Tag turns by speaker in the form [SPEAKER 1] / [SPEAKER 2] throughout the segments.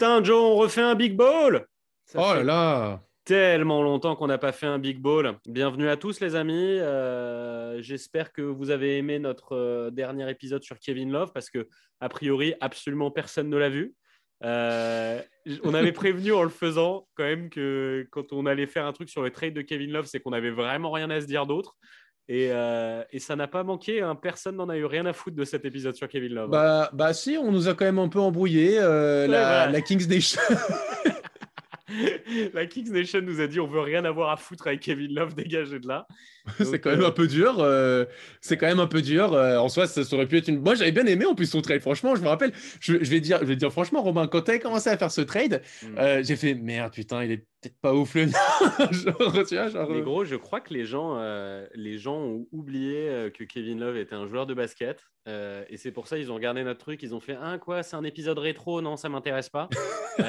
[SPEAKER 1] Putain, Joe, on refait un big ball
[SPEAKER 2] Oh là là
[SPEAKER 1] Tellement longtemps qu'on n'a pas fait un big ball. Bienvenue à tous les amis. Euh, j'espère que vous avez aimé notre euh, dernier épisode sur Kevin Love parce que a priori absolument personne ne l'a vu. Euh, on avait prévenu en le faisant quand même que quand on allait faire un truc sur le trade de Kevin Love, c'est qu'on avait vraiment rien à se dire d'autre. Et, ça n'a pas manqué, hein. personne n'en a eu rien à foutre de cet épisode sur Kevin Love.
[SPEAKER 2] Bah, bah si, on nous a quand même un peu embrouillé. la, la, Kings Nation.
[SPEAKER 1] la Kings Nation nous a dit on veut rien avoir à foutre avec Kevin Love, dégagez de là.
[SPEAKER 2] c'est quand même un peu dur. Euh, c'est quand même un peu dur. Euh, en soi, ça, aurait pu être une. Moi, j'avais bien aimé en plus son trade. Franchement, je me rappelle. Je, vais dire, je vais dire franchement, Robin, quand tu as commencé à faire ce trade, mm. euh, j'ai fait merde, putain, il est peut-être pas ouf le genre,
[SPEAKER 1] tu vois, genre... Mais gros, je crois que les gens, les gens ont oublié que Kevin Love était un joueur de basket. et c'est pour ça ils ont regardé notre truc. Ils ont fait un ah, quoi, c'est un épisode rétro. Non, ça m'intéresse pas.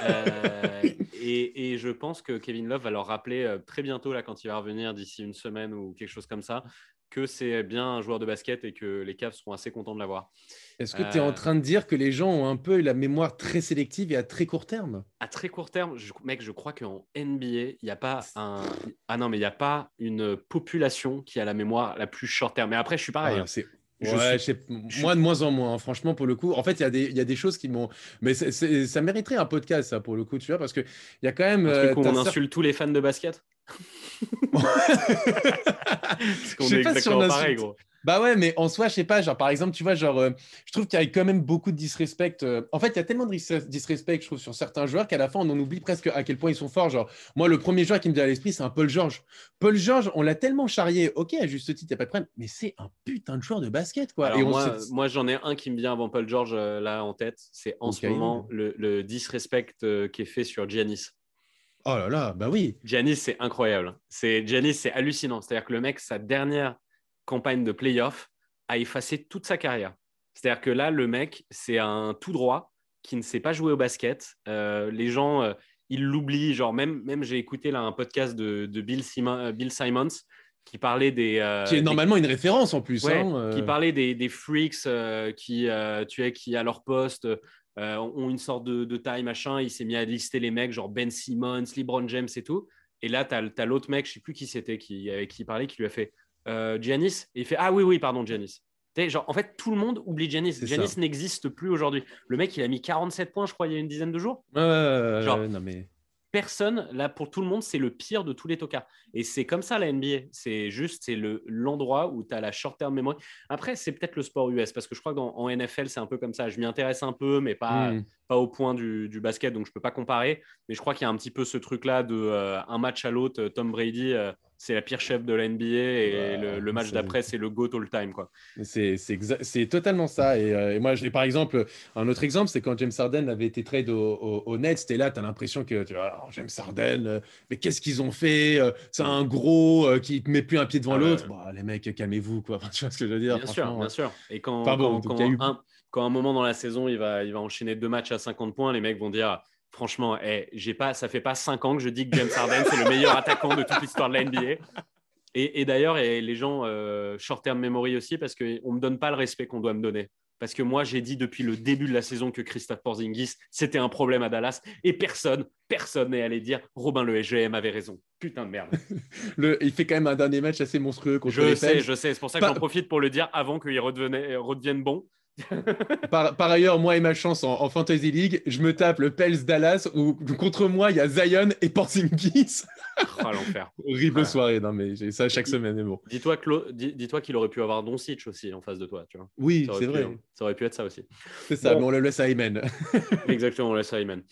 [SPEAKER 1] et, et, je pense que Kevin Love va leur rappeler très bientôt là quand il va revenir d'ici une semaine ou quelque chose comme ça, que c'est bien un joueur de basket et que les Cavs seront assez contents de l'avoir.
[SPEAKER 2] Est-ce que tu es en euh, train de dire que les gens ont un peu la mémoire très sélective et à très court terme?
[SPEAKER 1] À très court terme, je, mec, je crois qu'en NBA, il n'y a pas un. Ah non, mais il n'y a pas une population qui a la mémoire la plus short terme. Mais après, je suis pareil.
[SPEAKER 2] Hein. c'est moi, de moins en moins, hein. franchement, pour le coup. En fait, il y, y, a des choses qui m'ont. Mais ça mériterait un podcast, ça, pour le coup, tu vois, parce qu'il y a quand même.
[SPEAKER 1] Un truc euh, on insulte tous les fans de basket?
[SPEAKER 2] Parce qu'on est exactement pareil, gros. Bah ouais, mais en soi, je sais pas, genre par exemple, tu vois, genre, euh, je trouve qu'il y a quand même beaucoup de disrespect. Euh, en fait, il y a tellement de disrespect, je trouve, sur certains joueurs qu'à la fin, on en oublie presque à quel point ils sont forts. Genre, moi, le premier joueur qui me vient à l'esprit, c'est un Paul George. Paul George, on l'a tellement charrié, ok, à juste titre, il n'y a pas de problème, mais c'est un putain de joueur de basket, quoi.
[SPEAKER 1] Et moi, j'en ai un qui me vient avant Paul George euh, là en tête. C'est en ce moment le, le disrespect qui est fait sur Giannis.
[SPEAKER 2] Oh là là, bah oui.
[SPEAKER 1] Giannis, c'est incroyable. C'est Giannis, c'est hallucinant. C'est-à-dire que le mec, sa dernière campagne de playoff a effacé toute sa carrière. C'est-à-dire que là, le mec, c'est un tout droit qui ne sait pas jouer au basket. Euh, les gens, euh, ils l'oublient. Genre même, même j'ai écouté là un podcast de, Bill, euh, Bill, Simons qui parlait des
[SPEAKER 2] qui est normalement une référence en plus.
[SPEAKER 1] Hein, qui parlait des, des freaks qui tu es qui à leur poste euh, ont une sorte de, de taille, machin. Il s'est mis à lister les mecs, genre Ben Simmons, LeBron James et tout. Et là, tu as, l'autre mec, je sais plus qui c'était, qui, avec qui il parlait, qui lui a fait euh, Giannis. Et il fait Ah oui, oui, pardon, Giannis. Genre, en fait, tout le monde oublie Giannis. Giannis n'existe plus aujourd'hui. Le mec, il a mis 47 points, je crois, il y a une dizaine de jours.
[SPEAKER 2] genre, non, mais
[SPEAKER 1] personne, là, pour tout le monde, c'est le pire de tous les tocards. Et c'est comme ça la NBA. C'est juste, c'est l'endroit où tu as la short-term memory. Après, c'est peut-être le sport US, parce que je crois qu'en NFL, c'est un peu comme ça. Je m'y intéresse un peu, mais pas, hmm. Pas au point du, basket, donc je peux pas comparer. Mais je crois qu'il y a un petit peu ce truc-là de euh, un match à l'autre, Tom Brady. Euh, c'est la pire chef de la NBA et le, match d'après, c'est le GOAT all time. Quoi.
[SPEAKER 2] C'est, c'est, totalement ça. Euh, et, moi, j'ai par exemple, un autre exemple, c'est quand James Harden avait été trade au, au, Nets, et là, tu as l'impression que tu vois, oh, James Harden, euh, mais qu'est-ce qu'ils ont fait euh, C'est un gros qui ne met plus un pied devant ah l'autre. Bah, les mecs, calmez-vous. Quoi. tu vois ce que je veux dire
[SPEAKER 1] Bien sûr, bien sûr. Et quand, quand, quand, quand, un, moment dans la saison, il va, il va enchaîner deux matchs à 50 points, les mecs vont dire Franchement, hey, eh, j'ai pas, ça fait pas cinq ans que je dis que James Harden c'est le meilleur attaquant de toute l'histoire de la NBA. Et, d'ailleurs, les gens euh, short term memory aussi parce qu'on ne me donne pas le respect qu'on doit me donner. Parce que moi, j'ai dit depuis le début de la saison que Christophe Porzingis, c'était un problème à Dallas. Et personne, personne n'est allé dire Robin le SGM avait raison. Putain de merde.
[SPEAKER 2] le, il fait quand même un dernier match assez monstrueux contre
[SPEAKER 1] Je sais, je sais. C'est pour ça que j'en profite pour le dire avant qu'il redevienne bon.
[SPEAKER 2] par, ailleurs, moi et ma chance en, Fantasy League, je me tape le Pels Dallas où contre moi il y a Zion et Porzingis.
[SPEAKER 1] oh, l'enfer.
[SPEAKER 2] Horrible soirée, non mais j'ai ça chaque semaine. Mais bon.
[SPEAKER 1] Dis-toi dis, qu'il aurait pu avoir Doncic aussi en face de toi, tu vois.
[SPEAKER 2] Oui, c'est vrai.
[SPEAKER 1] Ça aurait pu être ça aussi.
[SPEAKER 2] C'est ça, mais on le laisse à Ayman.
[SPEAKER 1] Exactement, on le laisse à Ayman.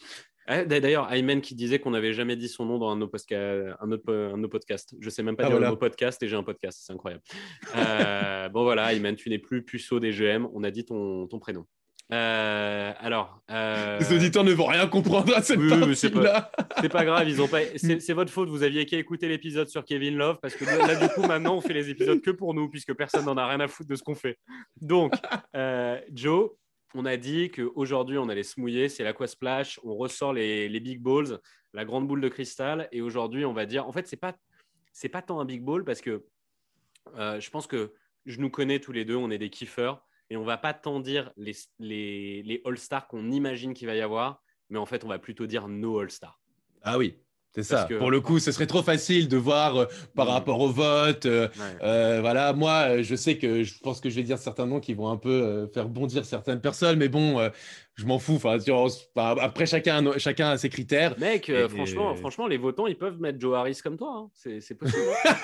[SPEAKER 1] Eh, d'ailleurs, Ayman qui disait qu'on n'avait jamais dit son nom dans un de nos, podcasts. Je sais même pas ah, dire le mot podcast et j'ai un podcast, c'est incroyable. Euh, bon voilà, Ayman, tu n'es plus puceau des GM, on a dit ton, prénom. Euh, alors, euh,
[SPEAKER 2] les auditeurs ne vont rien comprendre à cette oui,
[SPEAKER 1] c'est pas, pas, grave, ils ont pas. C'est votre faute. Vous aviez qu'à écouter l'épisode sur Kevin Love parce que là, du coup, maintenant, on fait les épisodes que pour nous puisque personne n'en a rien à foutre de ce qu'on fait. Donc, Joe, on a dit qu'aujourd'hui, on allait se mouiller, c'est l'aquasplash, on ressort les, big balls, la grande boule de cristal, et aujourd'hui, on va dire, en fait, c'est pas pas tant un big ball parce que euh, je pense que je nous connais tous les deux, on est des kiffeurs. et on va pas tant dire les, les, les All-Stars qu'on imagine qu'il va y avoir, mais en fait, on va plutôt dire nos All-Stars.
[SPEAKER 2] Ah oui, c'est ça. Pour le coup, ce serait trop facile de voir euh, par mm. rapport au vote. Euh, euh, voilà, moi, je sais que je pense que je vais dire certains noms qui vont un peu faire bondir certaines personnes, mais bon, je m'en fous. Enfin, après, chacun, chacun a ses critères.
[SPEAKER 1] Mec, franchement, franchement, les votants, ils peuvent mettre Joe Harris comme toi. Hein. C'est possible. Hein.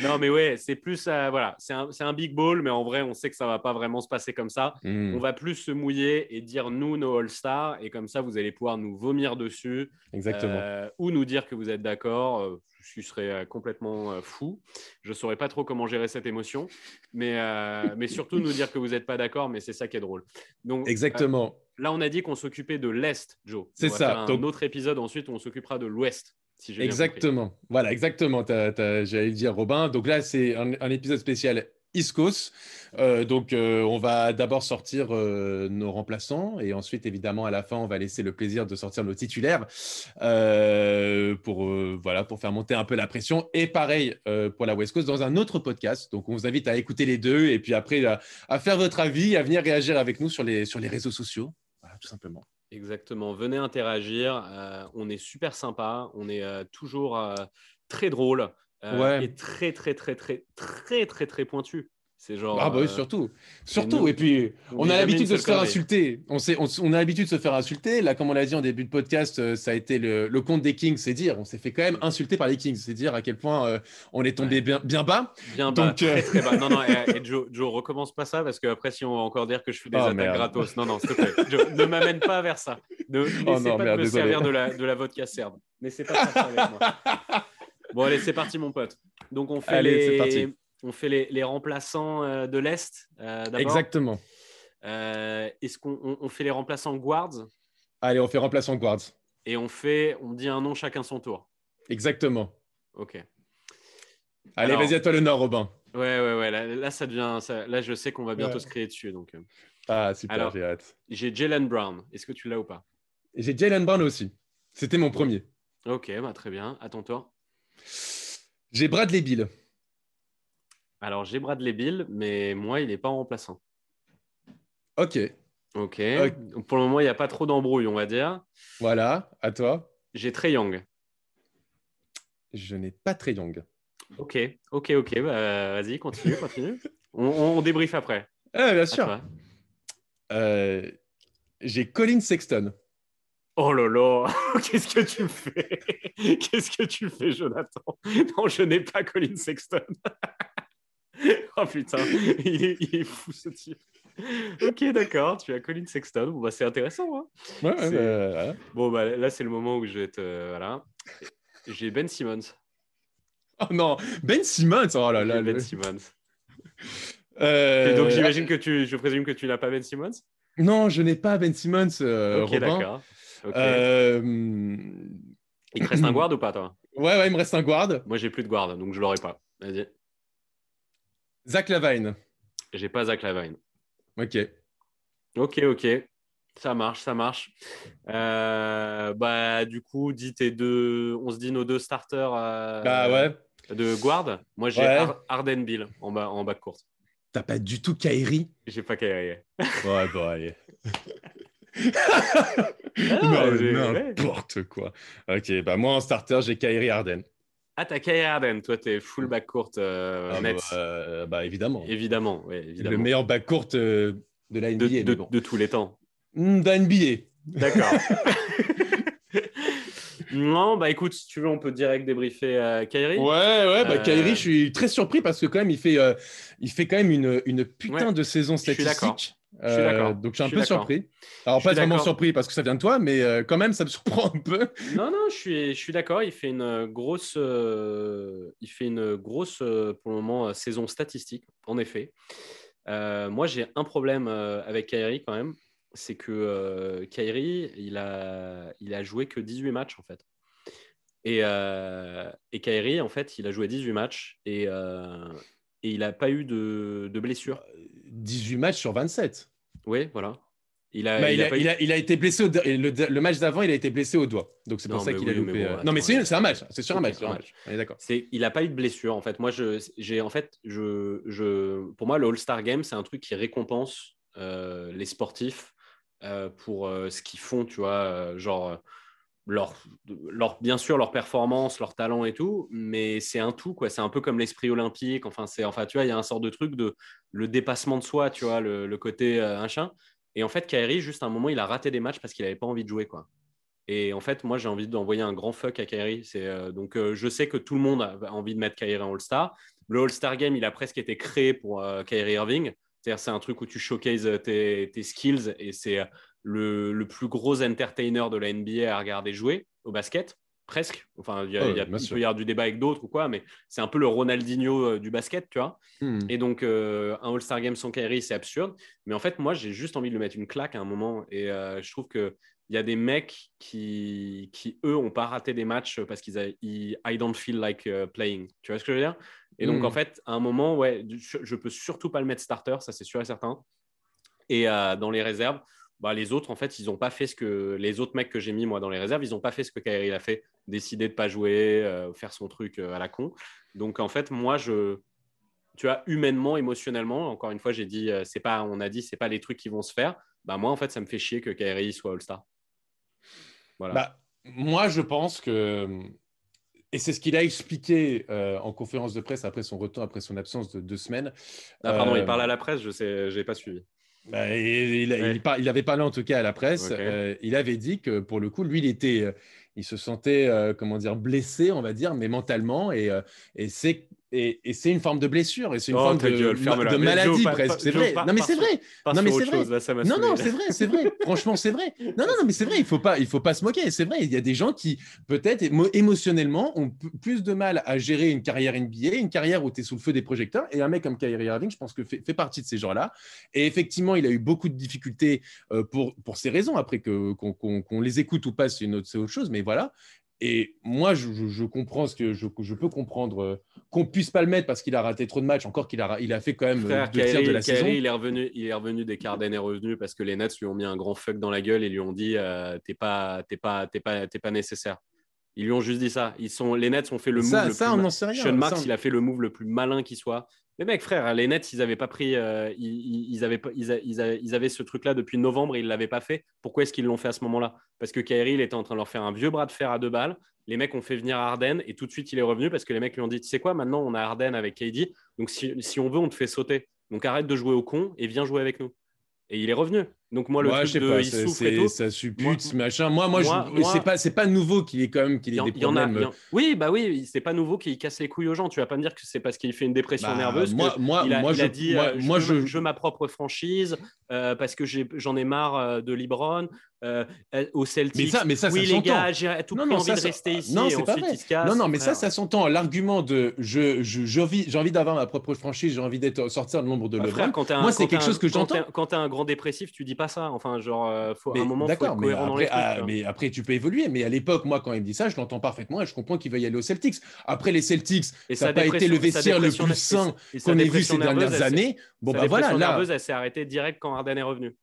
[SPEAKER 1] non, mais ouais, c'est plus, voilà, c'est un, un, big ball, mais en vrai, on sait que ça va pas vraiment se passer comme ça. Mm. On va plus se mouiller et dire nous nos All-Stars, et comme ça, vous allez pouvoir nous vomir dessus.
[SPEAKER 2] Exactement.
[SPEAKER 1] ou nous dire que vous êtes d'accord je serais euh, complètement euh, fou. Je ne saurais pas trop comment gérer cette émotion, mais, euh, mais surtout nous dire que vous n'êtes pas d'accord, mais c'est ça qui est drôle.
[SPEAKER 2] Donc, Exactement.
[SPEAKER 1] là, on a dit qu'on s'occupait de l'Est, Joe.
[SPEAKER 2] C'est ça.
[SPEAKER 1] Faire un Donc... autre épisode ensuite où on s'occupera de l'Ouest.
[SPEAKER 2] Si exactement. Voilà, exactement. J'allais dire, Robin. Donc là, c'est un, épisode spécial Iscos. Euh, donc, euh, on va d'abord sortir euh, nos remplaçants et ensuite, évidemment, à la fin, on va laisser le plaisir de sortir nos titulaires pour, voilà, pour faire monter un peu la pression. Et pareil pour la West Coast dans un autre podcast. Donc, on vous invite à écouter les deux et puis après à, faire votre avis, à venir réagir avec nous sur les, sur les réseaux sociaux. Voilà, tout simplement.
[SPEAKER 1] Exactement. Venez interagir. on est super sympa. On est toujours très drôle. Euh, et très, très, très, très, très, très, très pointu. C'est genre.
[SPEAKER 2] Ah, bah oui, euh, surtout. Surtout. Et puis, on, a l'habitude de se faire insulter. On, sait, on, a l'habitude de se faire insulter. Là, comme on l'a dit en début de podcast, euh, ça a été le, le compte des Kings, c'est dire. On s'est fait quand même insulter par les Kings. C'est dire à quel point on est tombé bien, bien bas.
[SPEAKER 1] Bien bas. Très, très bas. Non, non, et, Joe, Joe, recommence pas ça parce qu'après, si on va encore dire que je fais des oh, attaques gratos. Non, non, s'il te plaît. Joe, ne m'amène pas vers ça. Ne oh, non, pas de me servir de la, de la vodka serbe. Mais c'est pas ça avec moi. Bon, allez, c'est parti, mon pote. Donc, on fait, les... On fait les, remplaçants euh, de l'Est euh, d'abord.
[SPEAKER 2] Exactement.
[SPEAKER 1] Euh, est-ce qu'on fait les remplaçants guards?
[SPEAKER 2] Allez, on fait remplaçants guards.
[SPEAKER 1] Et on fait, on dit un nom chacun son tour.
[SPEAKER 2] Exactement.
[SPEAKER 1] Ok.
[SPEAKER 2] Allez, vas-y à toi le nord, Robin.
[SPEAKER 1] Ouais, ouais, ouais. Là, ça devient. Là, je sais qu'on va bientôt se créer dessus. Donc.
[SPEAKER 2] Ah, super, j'ai hâte.
[SPEAKER 1] J'ai Jalen Brown. Est-ce que tu l'as ou pas?
[SPEAKER 2] J'ai Jalen Brown aussi. C'était mon premier.
[SPEAKER 1] Ok, bah, très bien. À ton tour.
[SPEAKER 2] J'ai Bradley Bill.
[SPEAKER 1] Alors, j'ai Bradley Bill, mais moi, il n'est pas en remplaçant.
[SPEAKER 2] Ok.
[SPEAKER 1] Ok. Pour le moment, il n'y a pas trop d'embrouille, on va dire.
[SPEAKER 2] Voilà, à toi.
[SPEAKER 1] J'ai Trey Young.
[SPEAKER 2] Je n'ai pas Trey Young.
[SPEAKER 1] Ok, ok, ok. Bah, vas-y, continue, continue. on, on, débrief après.
[SPEAKER 2] Ah, bien sûr. Euh, j'ai Colin Sexton.
[SPEAKER 1] Oh là là, qu'est-ce que tu fais? Qu'est-ce que tu fais, Jonathan? Non, je n'ai pas Colin Sexton. oh putain, il est, fou ce type. ok, d'accord, tu as Colin Sexton. Bon, bah, c'est intéressant. Hein
[SPEAKER 2] ouais, bah,
[SPEAKER 1] Bon, bah, là, c'est le moment où je vais te. voilà. J'ai Ben Simmons.
[SPEAKER 2] Oh non, Ben Simmons Oh là là.
[SPEAKER 1] Ben Simmons. Euh... donc, j'imagine que tu. Je présume que tu n'as pas Ben Simmons?
[SPEAKER 2] Non, je n'ai pas Ben Simmons. Euh, ok,
[SPEAKER 1] d'accord. Euh, il te reste un guard ou pas, toi?
[SPEAKER 2] Ouais, ouais, il me reste un guard.
[SPEAKER 1] Moi, j'ai plus de guard, donc je l'aurai pas. Vas-y.
[SPEAKER 2] Zach Lavine.
[SPEAKER 1] J'ai pas Zach Lavine.
[SPEAKER 2] Ok.
[SPEAKER 1] Ok, ok. Ça marche, ça marche. Euh, bah, du coup, dis tes deux. On se dit nos deux starters. Euh,
[SPEAKER 2] bah ouais.
[SPEAKER 1] De guard. Moi, j'ai Arden Bill en bas, en bas de course.
[SPEAKER 2] T'as pas du tout Kairi
[SPEAKER 1] J'ai pas Kairi.
[SPEAKER 2] ouais, bon, allez. Ah, n'importe quoi. Ok, bah moi en starter, j'ai Kyrie Arden.
[SPEAKER 1] Ah, t'as Kyrie Arden, toi t'es full back court euh, ah,
[SPEAKER 2] Bah, euh, bah, évidemment.
[SPEAKER 1] Évidemment, évidemment.
[SPEAKER 2] Le meilleur back court euh, de la NBA.
[SPEAKER 1] De, tous les temps.
[SPEAKER 2] Hmm, de la NBA.
[SPEAKER 1] D'accord. non, bah écoute, si tu veux, on peut direct débriefer euh, Kyrie.
[SPEAKER 2] Ouais, ouais, bah Kyrie, je suis très surpris parce que quand même, il fait, il fait quand même une, une putain de saison statistique. Euh, donc je suis un peu surpris. Alors pas vraiment surpris parce que ça vient de toi, mais euh, quand même ça me surprend un peu.
[SPEAKER 1] Non non, je suis je suis d'accord. Il fait une grosse euh, il fait une grosse pour le moment saison statistique en effet. moi j'ai un problème avec Kyrie quand même, c'est que Kyrie il a il a joué que 18 matchs en fait. Et, et Kyrie en fait il a joué 18 matchs et et il n'a pas eu de, de blessure.
[SPEAKER 2] 18 matchs sur 27.
[SPEAKER 1] Oui, voilà.
[SPEAKER 2] Il a, bah, il, a, été blessé le, match d'avant, il a été blessé au doigt. Donc c'est pour ça qu'il a loupé. Euh, non, mais c'est un match. C'est sur un match.
[SPEAKER 1] d'accord. Il n'a pas eu de blessure en fait. Moi, j'ai en fait, je, je, pour moi, le All-Star Game, c'est un truc qui récompense euh, les sportifs euh, pour ce qu'ils font, tu vois, genre leur, bien sûr leur performance, leur talent et tout, mais c'est un tout quoi. C'est un peu comme l'esprit olympique. Enfin, c'est enfin tu vois, il y a un sort de truc de le dépassement de soi, tu vois, le, côté un chien. Et en fait, Kairi, juste à un moment, il a raté des matchs parce qu'il n'avait pas envie de jouer. Quoi. Et en fait, moi, j'ai envie d'envoyer un grand fuck à Kairi. Euh, donc, euh, je sais que tout le monde a envie de mettre Kairi en All-Star. Le All-Star Game, il a presque été créé pour euh, Kyrie Irving. C'est-à-dire, c'est un truc où tu showcases tes, skills et c'est le, le, plus gros entertainer de la NBA à regarder jouer au basket presque. Enfin, il, y a, il, peut y avoir du débat avec d'autres ou quoi, mais c'est un peu le Ronaldinho euh, du basket, tu vois. Hmm. Et donc, euh, un All-Star Game sans Kyrie, c'est absurde. Mais en fait, moi, j'ai juste envie de lui mettre une claque à un moment. Et euh, je trouve qu'il y a des mecs qui, qui eux, n'ont pas raté des matchs parce qu'ils ont I don't feel like playing. Tu vois ce que je veux dire? Et donc, en hmm. fait, à un moment, ouais, je, je peux surtout pas le mettre starter, ça c'est sûr et certain. Et dans les réserves, bah, les autres, en fait, ils n'ont pas fait ce que les autres mecs que j'ai mis moi dans les réserves, ils n'ont pas fait ce que Kyrie a fait, décider de pas jouer, euh, faire son truc euh, à la con. Donc en fait, moi, je, tu vois, humainement, émotionnellement, encore une fois, j'ai dit, euh, c'est pas, on a dit, c'est pas les trucs qui vont se faire. Bah moi, en fait, ça me fait chier que Kyrie soit All-Star.
[SPEAKER 2] Voilà. Bah, moi, je pense que et c'est ce qu'il a expliqué en conférence de presse après son retour, après son absence de deux semaines.
[SPEAKER 1] Ah, pardon, il parle à la presse, je sais, j'ai pas suivi.
[SPEAKER 2] Bah, il, il, avait parlé en tout cas à la presse. Euh, il avait dit que pour le coup, lui, il était, euh, il se sentait, euh, comment dire, blessé, on va dire, mais mentalement. Et, et c'est et, c'est une forme de blessure et c'est une oh, forme de, maladie presque. C'est vrai. Non mais c'est vrai. Non mais c'est vrai. non non c'est vrai, c'est vrai. Franchement c'est vrai. Non non mais c'est vrai. Il faut pas, il faut pas se moquer. C'est vrai. Il y a des gens qui peut-être émotionnellement ont plus de mal à gérer une carrière NBA, une carrière où tu es sous le feu des projecteurs. Et un mec comme Kyrie Irving, je pense que fait, fait partie de ces gens-là. Et effectivement, il a eu beaucoup de difficultés euh, pour pour ces raisons. Après que qu'on les écoute ou pas, c'est autre, autre chose. Mais voilà. Et moi, je, comprends ce que je, peux comprendre euh, qu'on puisse pas le mettre parce qu'il a raté trop de matchs, encore qu'il a, il a fait quand même
[SPEAKER 1] euh, deux tiers de la saison. Il est revenu, il est revenu des Carden est revenu parce que les Nets lui ont mis un grand fuck dans la gueule et lui ont dit euh, t'es pas, t'es pas, t'es pas, t'es pas nécessaire. Ils lui ont juste dit ça. Ils sont, les Nets ont fait le move.
[SPEAKER 2] Ça, le ça on n'en sait rien.
[SPEAKER 1] Sean Marks, il a fait le move le plus malin qui soit. Mais mec, frère, les Nets, ils n'avaient pas pris, euh, ils, avaient, ils, avaient, ce truc-là depuis novembre et ils l'avaient pas fait. Pourquoi est-ce qu'ils l'ont fait à ce moment-là? Parce que Kyrie, il était en train de leur faire un vieux bras de fer à deux balles. Les mecs ont fait venir Arden et tout de suite, il est revenu parce que les mecs lui ont dit Tu sais quoi, maintenant, on a Arden avec KD. Donc, si on veut, on te fait sauter. Donc, arrête de jouer au con et viens jouer avec nous. Et il est revenu. Donc moi le truc de il souffre et tout,
[SPEAKER 2] ça suppute moi, machin. Moi moi, c'est pas c'est pas nouveau qu'il est quand même qu'il ait des problèmes.
[SPEAKER 1] Y en a, oui bah oui c'est pas nouveau qu'il casse les couilles aux gens. Tu vas pas me dire que c'est parce qu'il fait une dépression bah, nerveuse.
[SPEAKER 2] Moi moi
[SPEAKER 1] il a,
[SPEAKER 2] moi
[SPEAKER 1] il a dit moi, euh, je, je, ma propre franchise euh, parce que j'en ai, marre euh, de LeBron euh, au Celtics.
[SPEAKER 2] Mais ça mais ça
[SPEAKER 1] oui
[SPEAKER 2] ça
[SPEAKER 1] les gars j'ai tout non, non, envie de rester ici.
[SPEAKER 2] Non
[SPEAKER 1] c'est pas vrai.
[SPEAKER 2] non non mais ça ça s'entend. L'argument de je j'ai envie, envie d'avoir ma propre franchise j'ai envie d'être sortir de l'ombre de bah, LeBron. Moi c'est quelque chose que j'entends.
[SPEAKER 1] Quand t'es un grand dépressif tu dis pas ça. Enfin genre faut un moment
[SPEAKER 2] D'accord, mais, après, ah, mais après, tu peux évoluer. Mais à l'époque, moi, quand il me dit ça, je l'entends parfaitement et je comprends qu'il va y aller aux Celtics. Après, les Celtics, ça n'a pas été le vestiaire le plus sain qu'on ait vu ces dernières années.
[SPEAKER 1] Bon, bah voilà. La nerveuse, elle s'est arrêtée direct quand Arden est revenu.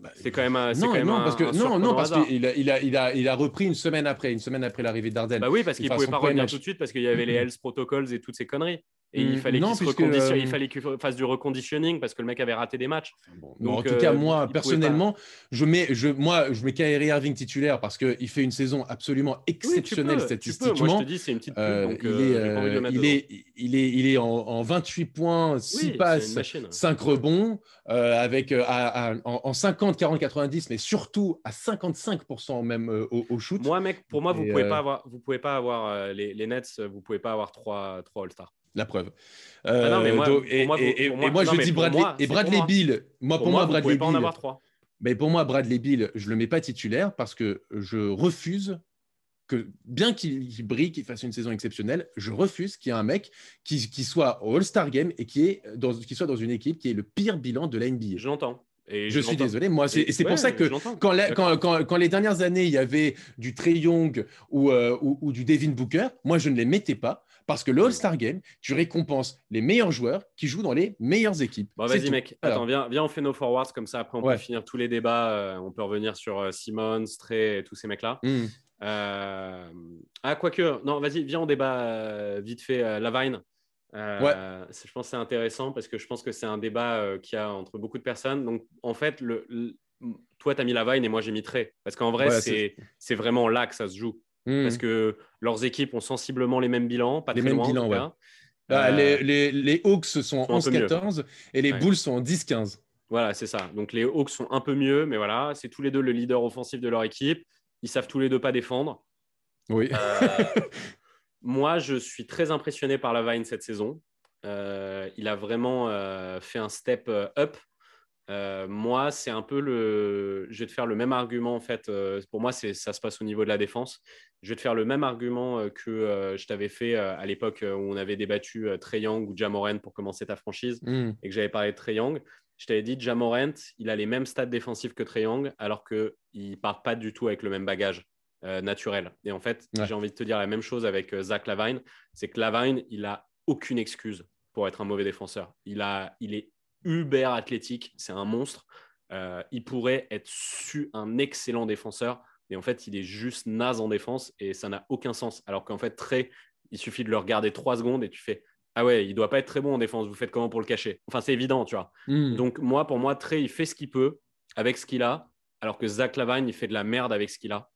[SPEAKER 1] Bah, c'est quand même, un, non, quand
[SPEAKER 2] non, parce que, non, non, parce qu'il a, il a, il a, il a repris une semaine après, une semaine après l'arrivée d'Arden.
[SPEAKER 1] Bah oui, parce qu'il ne pouvait pas revenir tout de suite parce qu'il y avait les Health Protocols et toutes ces conneries. Et il mmh, fallait qu'il euh, fallait qu'il fasse du reconditioning parce que le mec avait raté des matchs.
[SPEAKER 2] Donc, en tout cas, euh, moi, personnellement, je mets, je, moi, je mets Kyrie Irving titulaire parce qu'il fait une saison absolument exceptionnelle statistiquement. Moi,
[SPEAKER 1] je te dis, c'est une petite euh,
[SPEAKER 2] il, est, il, est, il, est, en, 28 points, 6 passes, 5 rebonds, avec en, 50, 40, 90, mais surtout à 55% même au, shoot.
[SPEAKER 1] Moi, mec, pour moi, vous ne pouvez, pas avoir, vous pouvez pas avoir les, les Nets, vous pouvez pas avoir 3, 3 All-Stars.
[SPEAKER 2] La preuve. et, moi, je dis Bradley, et Bradley Bill. Moi, pour, moi, Bradley Bill.
[SPEAKER 1] en avoir trois.
[SPEAKER 2] Mais pour moi, Bradley Bill, je le mets pas titulaire parce que je refuse que, bien qu'il brille, qu'il fasse une saison exceptionnelle, je refuse qu'il y ait un mec qui, qui soit au All-Star Game et qui, est dans, qui soit dans une équipe qui ait le pire bilan de la NBA.
[SPEAKER 1] Je l'entends. Et
[SPEAKER 2] je, suis désolé, moi, c'est pour ça que quand, quand, quand, les dernières années, il y avait du Trey Young ou, ou, ou, du Devin Booker, moi, je ne les mettais pas parce que le All-Star Game, tu récompenses les meilleurs joueurs qui jouent dans les meilleures équipes.
[SPEAKER 1] Bon, vas-y, mec. Attends, viens, viens, on fait nos forwards. Comme ça, après, on peut finir tous les débats. Euh, on peut revenir sur euh, Simon, Stray et tous ces mecs-là. Hmm. Euh... Ah, quoique. Non, vas-y, viens, on débat euh, vite fait Lavine. ouais. Je pense que c'est intéressant parce que je pense que c'est un débat qui a entre beaucoup de personnes. Donc, en fait, le, toi, tu as mis Lavine et moi, j'ai mis Trey. Parce qu'en vrai, c'est vraiment là que ça se joue. Parce hmm. que leurs équipes ont sensiblement les mêmes bilans, pas
[SPEAKER 2] les
[SPEAKER 1] mêmes
[SPEAKER 2] bilans, ouais. Bah, les, les, les, Hawks sont, en 11-14 et les Bulls sont en 10-15.
[SPEAKER 1] Voilà, c'est ça. Donc les Hawks sont un peu mieux, mais voilà, c'est tous les deux le leader offensif de leur équipe. Ils savent tous les deux pas défendre.
[SPEAKER 2] Oui. Euh,
[SPEAKER 1] moi, je suis très impressionné par la Vine cette saison. Euh, il a vraiment euh, fait un step up euh, moi, c'est un peu le. Je vais te faire le même argument en fait. Euh, pour moi, ça se passe au niveau de la défense. Je vais te faire le même argument euh, que je t'avais fait à l'époque où on avait débattu Trey Young ou Jamorant pour commencer ta franchise hmm. et que j'avais parlé de Trey Young. Je t'avais dit Jamorant, il a les mêmes stats défensifs que Trey Young alors qu'il ne part pas du tout avec le même bagage naturel. Et en fait, j'ai envie de te dire la même chose avec Zach Lavine. C'est que Lavine, il a aucune excuse pour être un mauvais défenseur. Il, a, il est uber athlétique, c'est un monstre. Euh, il pourrait être su un excellent défenseur, mais en fait, il est juste naze en défense et ça n'a aucun sens. Alors qu'en fait, très, il suffit de le regarder trois secondes et tu fais Ah ouais, il doit pas être très bon en défense, vous faites comment pour le cacher? Enfin, c'est évident, tu vois. Hmm. Donc, moi, pour moi, Trey, il fait ce qu'il peut avec ce qu'il a, alors que Zach Lavine, il fait de la merde avec ce qu'il a.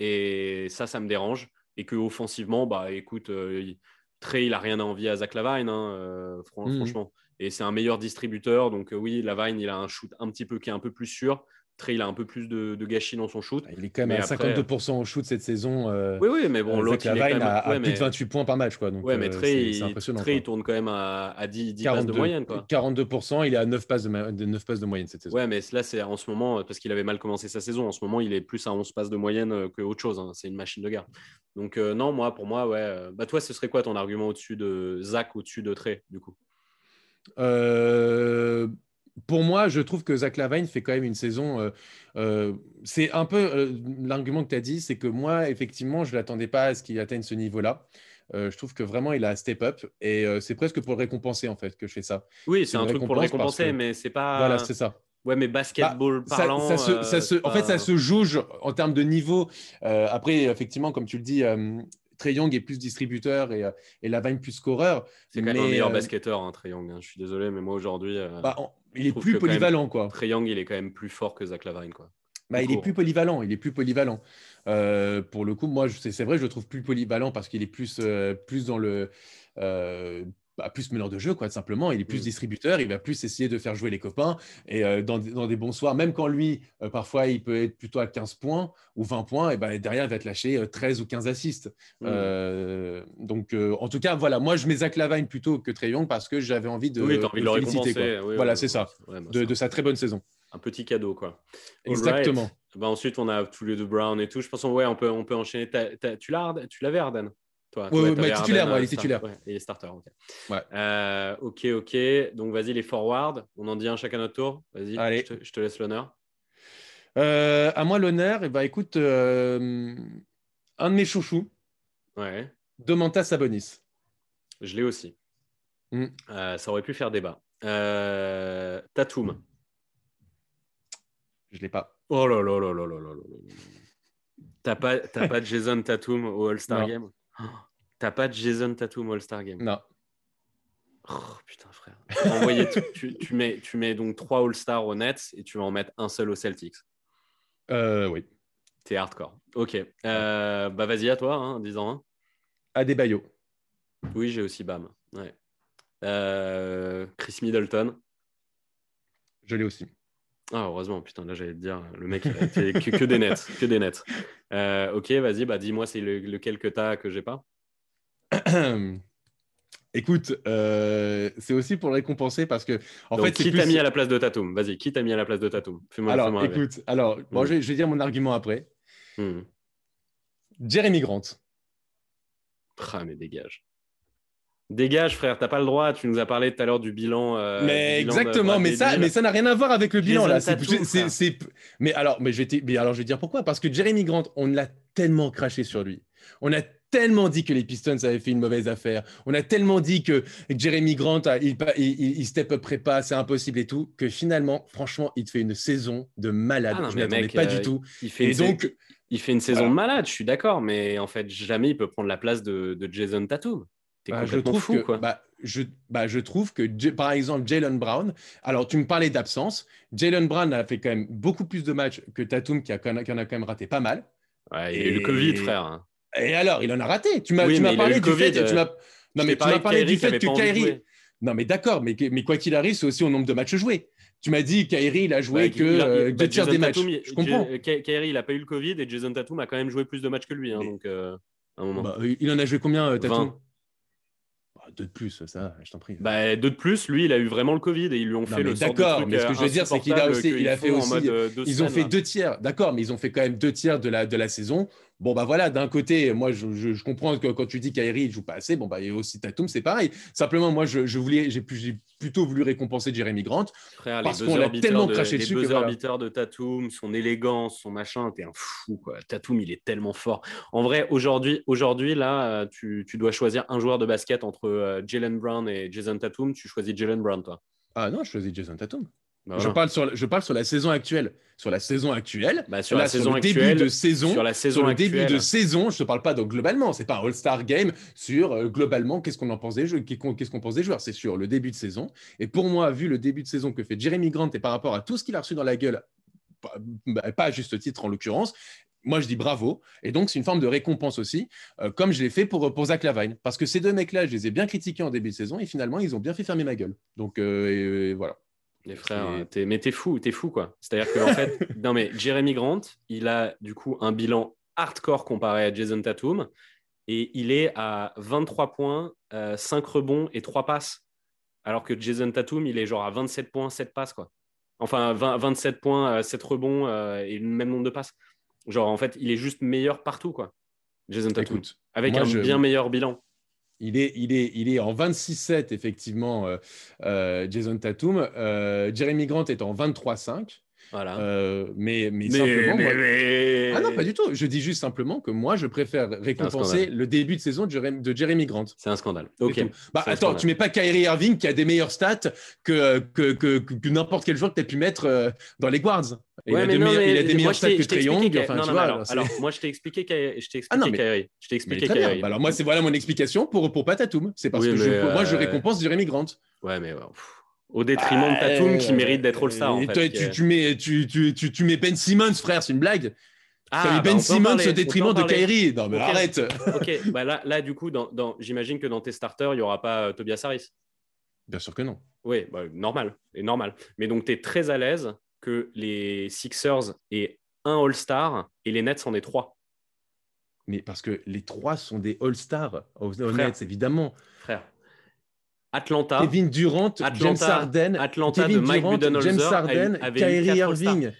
[SPEAKER 1] Et ça, ça me dérange. Et que offensivement, bah écoute, euh, Trey, il a rien à envier à Zach Lavine, hein, euh, hmm. franchement et c'est un meilleur distributeur. Donc, euh, oui, Lavine, il a un shoot un petit peu qui est un peu plus sûr. Trey, il a un peu plus de, gâchis dans son shoot.
[SPEAKER 2] Il est quand même à 52% au shoot cette saison.
[SPEAKER 1] Euh, oui, oui, mais bon, euh, l'autre,
[SPEAKER 2] il est quand même... plus de 28 points par match. Quoi, donc,
[SPEAKER 1] ouais, mais Trey, il, tourne quand même à, à 10, 10 passes de moyenne. Quoi.
[SPEAKER 2] 42%, il est à 9 passes de, 9 passes de moyenne cette saison.
[SPEAKER 1] Ouais, mais là, c'est en ce moment, parce qu'il avait mal commencé sa saison, en ce moment, il est plus à 11 passes de moyenne que autre chose. Hein. C'est une machine de guerre. Donc, non, moi, pour moi, ouais. Bah, toi, ce serait quoi ton argument au-dessus de Zach, au-dessus de Trey, du coup?
[SPEAKER 2] Euh, pour moi, je trouve que Zach Lavine fait quand même une saison. Euh, euh, c'est un peu l'argument que tu as dit, c'est que moi, effectivement, je ne l'attendais pas à ce qu'il atteigne ce niveau-là. je trouve que vraiment, il a step up et c'est presque pour le récompenser en fait que je fais ça.
[SPEAKER 1] Oui, c'est un truc pour le récompenser, mais c'est pas.
[SPEAKER 2] Voilà, c'est ça.
[SPEAKER 1] Ouais, mais basketball
[SPEAKER 2] bah,
[SPEAKER 1] parlant.
[SPEAKER 2] Ça, se, En fait, ça se jauge en termes de niveau. après, effectivement, comme tu le dis, Trey Young est plus distributeur et, euh, et Lavine plus scoreur.
[SPEAKER 1] C'est quand même un meilleur euh, basketteur, hein, Trey Young. Hein. Je suis désolé, mais moi aujourd'hui. Euh,
[SPEAKER 2] bah, il est plus polyvalent. quoi.
[SPEAKER 1] Trey Young, il est quand même plus fort que Zach Lavine. Quoi.
[SPEAKER 2] Bah, il est plus polyvalent. Il est plus polyvalent. pour le coup, moi, c'est vrai, je le trouve plus polyvalent parce qu'il est plus, plus dans le. Bah, plus meneur de jeu, quoi, simplement. Il est plus mm. distributeur, il va plus essayer de faire jouer les copains. Et euh, dans, des bons soirs, même quand lui, euh, parfois, il peut être plutôt à 15 points ou 20 points, et ben, derrière, il va te lâcher 13 euh, ou 15 assists. Mm. donc, en tout cas, voilà, moi, je mets Zach Lavine plutôt que Trey Young parce que j'avais envie de,
[SPEAKER 1] oui, envie de, le féliciter.
[SPEAKER 2] voilà, c'est ça, bah, de, sa très bonne saison.
[SPEAKER 1] Un petit cadeau, quoi.
[SPEAKER 2] Exactement.
[SPEAKER 1] Bah, ensuite, on a tous les deux Brown et tout. Je pense qu'on ouais, on peut, on peut enchaîner. tu l'avais, Arden?
[SPEAKER 2] Toi, oui, ouais, titulaire, moi, il est titulaire.
[SPEAKER 1] il est starter.
[SPEAKER 2] ok.
[SPEAKER 1] Euh, ok, ok. Donc, vas-y, les forwards. On en dit un chacun notre tour. Vas-y, je te, laisse l'honneur.
[SPEAKER 2] Euh, à moi, l'honneur, et eh ben, écoute, euh, un de mes chouchous.
[SPEAKER 1] Ouais.
[SPEAKER 2] Domantas Sabonis.
[SPEAKER 1] Je l'ai aussi. Mm. ça aurait pu faire débat. Tatum.
[SPEAKER 2] Je l'ai pas.
[SPEAKER 1] Oh là là là là là là là. T'as pas, pas Jason Tatum au All-Star Game T'as pas de Jason Tatum All-Star Game?
[SPEAKER 2] Non.
[SPEAKER 1] Oh, putain, frère. tu, tu, mets, tu mets donc trois All-Stars au Nets et tu vas en mettre un seul aux Celtics.
[SPEAKER 2] Euh, oui.
[SPEAKER 1] T'es hardcore. Ok. Euh, bah, vas-y, à toi, hein, disant un.
[SPEAKER 2] Adebayo.
[SPEAKER 1] Oui, j'ai aussi Bam. Ouais. Euh, Chris Middleton.
[SPEAKER 2] Je l'ai aussi.
[SPEAKER 1] Ah, heureusement, putain, là j'allais te dire, le mec, il a été que, des nets, que des nets. Euh, ok, vas-y, bah, dis-moi c'est le, lequel que tu as que j'ai pas?
[SPEAKER 2] Écoute, euh, c'est aussi pour récompenser parce que.
[SPEAKER 1] En fait, qui t'a mis à la place de Tatum? Vas-y, qui t'a mis à la place de Tatum?
[SPEAKER 2] Fais-moi Alors, écoute, alors, bon, hmm. je, vais, dire mon argument après. Hmm. Jeremy Grant.
[SPEAKER 1] Ah, mais dégage. Dégage, frère, t'as pas le droit. Tu nous as parlé tout à l'heure du bilan.
[SPEAKER 2] Euh, mais exactement, mais ça, mais ça n'a rien à voir avec le bilan là. C'est, mais alors, mais je vais, mais alors je vais dire pourquoi. Parce que Jeremy Grant, on l'a tellement craché sur lui. On a tellement dit que les Pistons avaient fait une mauvaise affaire. On a tellement dit que Jeremy Grant, il, il, step up pas, c'est impossible et tout, que finalement, franchement, il te fait une saison de malade. Ah je ne pas du euh, tout.
[SPEAKER 1] Il fait et donc, il fait une saison de malade, je suis d'accord, mais en fait, jamais il peut prendre la place de, de Jason Tatum.
[SPEAKER 2] Bah, je trouve fou, que, quoi. Bah, je, bah, je trouve que, par exemple, Jalen Brown, alors tu me parlais d'absence, Jalen Brown a fait quand même beaucoup plus de matchs que Tatum, qui, a, qui en a quand même raté pas mal.
[SPEAKER 1] Ouais, il a eu le Covid, frère.
[SPEAKER 2] Et alors, il en a raté. Tu m'as parlé du fait. Tu non, mais tu m'as parlé du fait que Kyrie. Non, mais d'accord, mais, mais quoi qu'il arrive, c'est aussi au nombre de matchs joués. Tu m'as dit Kyrie, il a joué que euh, deux tiers des matchs. je comprends.
[SPEAKER 1] Kyrie, il n'a pas eu le Covid et Jason Tatum a quand même joué plus de matchs que lui. Hein, donc, euh, un moment.
[SPEAKER 2] Bah, il en a joué combien, euh, Tatum? Deux de plus, ça, je t'en prie.
[SPEAKER 1] Bah, deux de plus, lui, il a eu vraiment le Covid et ils lui ont fait le
[SPEAKER 2] D'accord, mais ce que je veux dire, c'est qu'il a aussi, il a fait aussi, ils ont fait deux tiers, d'accord, mais ils ont fait quand même deux tiers de la, de la saison. Bon, bah voilà, d'un côté, moi, je, je, comprends que quand tu dis qu'Airi ne joue pas assez, bon, bah, et aussi Tatum, c'est pareil. Simplement, moi, je, je voulais, j'ai plutôt voulu récompenser Jeremy Grant
[SPEAKER 1] Frère, parce qu'on l'a tellement craché de, dessus. Les buzzer de Tatum, son élégance, son machin, t'es un fou, quoi. Tatum, il est tellement fort. En vrai, aujourd'hui, aujourd'hui là, tu, tu, dois choisir un joueur de basket entre euh, Jalen Brown et Jason Tatum. Tu choisis Jalen Brown, toi.
[SPEAKER 2] Ah non, je choisis Jason Tatum. Bah je, parle sur, je parle sur la saison actuelle. Sur la saison actuelle,
[SPEAKER 1] bah, sur, la saison
[SPEAKER 2] le
[SPEAKER 1] début
[SPEAKER 2] de saison, sur, la saison le début de saison, je ne te parle pas donc globalement, c'est pas un All-Star Game sur euh, globalement qu'est-ce qu'on en pense des joueurs, qu'est-ce qu'on pense des joueurs, c'est sur le début de saison. Et pour moi, vu le début de saison que fait Jeremy Grant et par rapport à tout ce qu'il a reçu dans la gueule, pas, à juste titre en l'occurrence, moi, je dis bravo. Et donc, c'est une forme de récompense aussi, euh, comme je l'ai fait pour, pour Zach Lavine. Parce que ces deux mecs-là, je les ai bien critiqués en début de saison et finalement, ils ont bien fait fermer ma gueule. Donc, euh, voilà.
[SPEAKER 1] Les frères, mais t'es fou, t'es fou quoi. C'est-à-dire qu'en fait, non mais Jeremy Grant, il a du coup un bilan hardcore comparé à Jason Tatum et il est à 23 points, 5 euh, rebonds et 3 passes. Alors que Jason Tatum, il est genre à 27 points, 7 passes quoi. Enfin, 27 points, 7 rebonds euh, et le même nombre de passes. Genre en fait, il est juste meilleur partout quoi. Jason Tatum. avec un bien meilleur bilan.
[SPEAKER 2] Il est, il, est, il est en 26-7, effectivement, euh, euh, Jason Tatum. Euh, Jeremy Grant est en 23-5. Voilà. mais, mais, simplement. Ah non, pas du tout. Je dis juste simplement que moi, je préfère récompenser le début de saison de Jeremy, Grant.
[SPEAKER 1] C'est un scandale. Ok.
[SPEAKER 2] Bah, attends, tu mets pas Kyrie Irving qui a des meilleures stats que, que, que, n'importe quel joueur que tu as pu mettre dans les guards.
[SPEAKER 1] il, a des meilleurs stats que Trey Young. alors, moi, je t'ai expliqué Kyrie. Je t'ai expliqué ah Kyrie. Je t'ai expliqué Kyrie.
[SPEAKER 2] Alors, moi, c'est voilà mon explication pour, pour Patatoum. C'est parce que moi, je récompense Jeremy Grant.
[SPEAKER 1] Ouais, mais au détriment de Tatum qui mérite d'être All-Star. En
[SPEAKER 2] fait, tu, tu, mets, tu, tu, tu, mets Ben Simmons, frère, c'est une blague. Ah, Ben bah, Simmons au détriment de Kyrie. Non, mais arrête.
[SPEAKER 1] ok, bah là, là, du coup, dans, dans, j'imagine que dans tes starters, il n'y aura pas euh, Tobias Harris.
[SPEAKER 2] Bien sûr que non.
[SPEAKER 1] Oui, bah, normal. Et normal. Mais donc, tu es très à l'aise que les Sixers aient un All-Star et les Nets en aient trois.
[SPEAKER 2] Mais parce que les trois sont des All-Stars aux Nets, évidemment.
[SPEAKER 1] Frère, Atlanta.
[SPEAKER 2] Kevin Durant, James Harden,
[SPEAKER 1] Atlanta Kevin de Mike Durant,
[SPEAKER 2] James Harden, Kyrie Irving.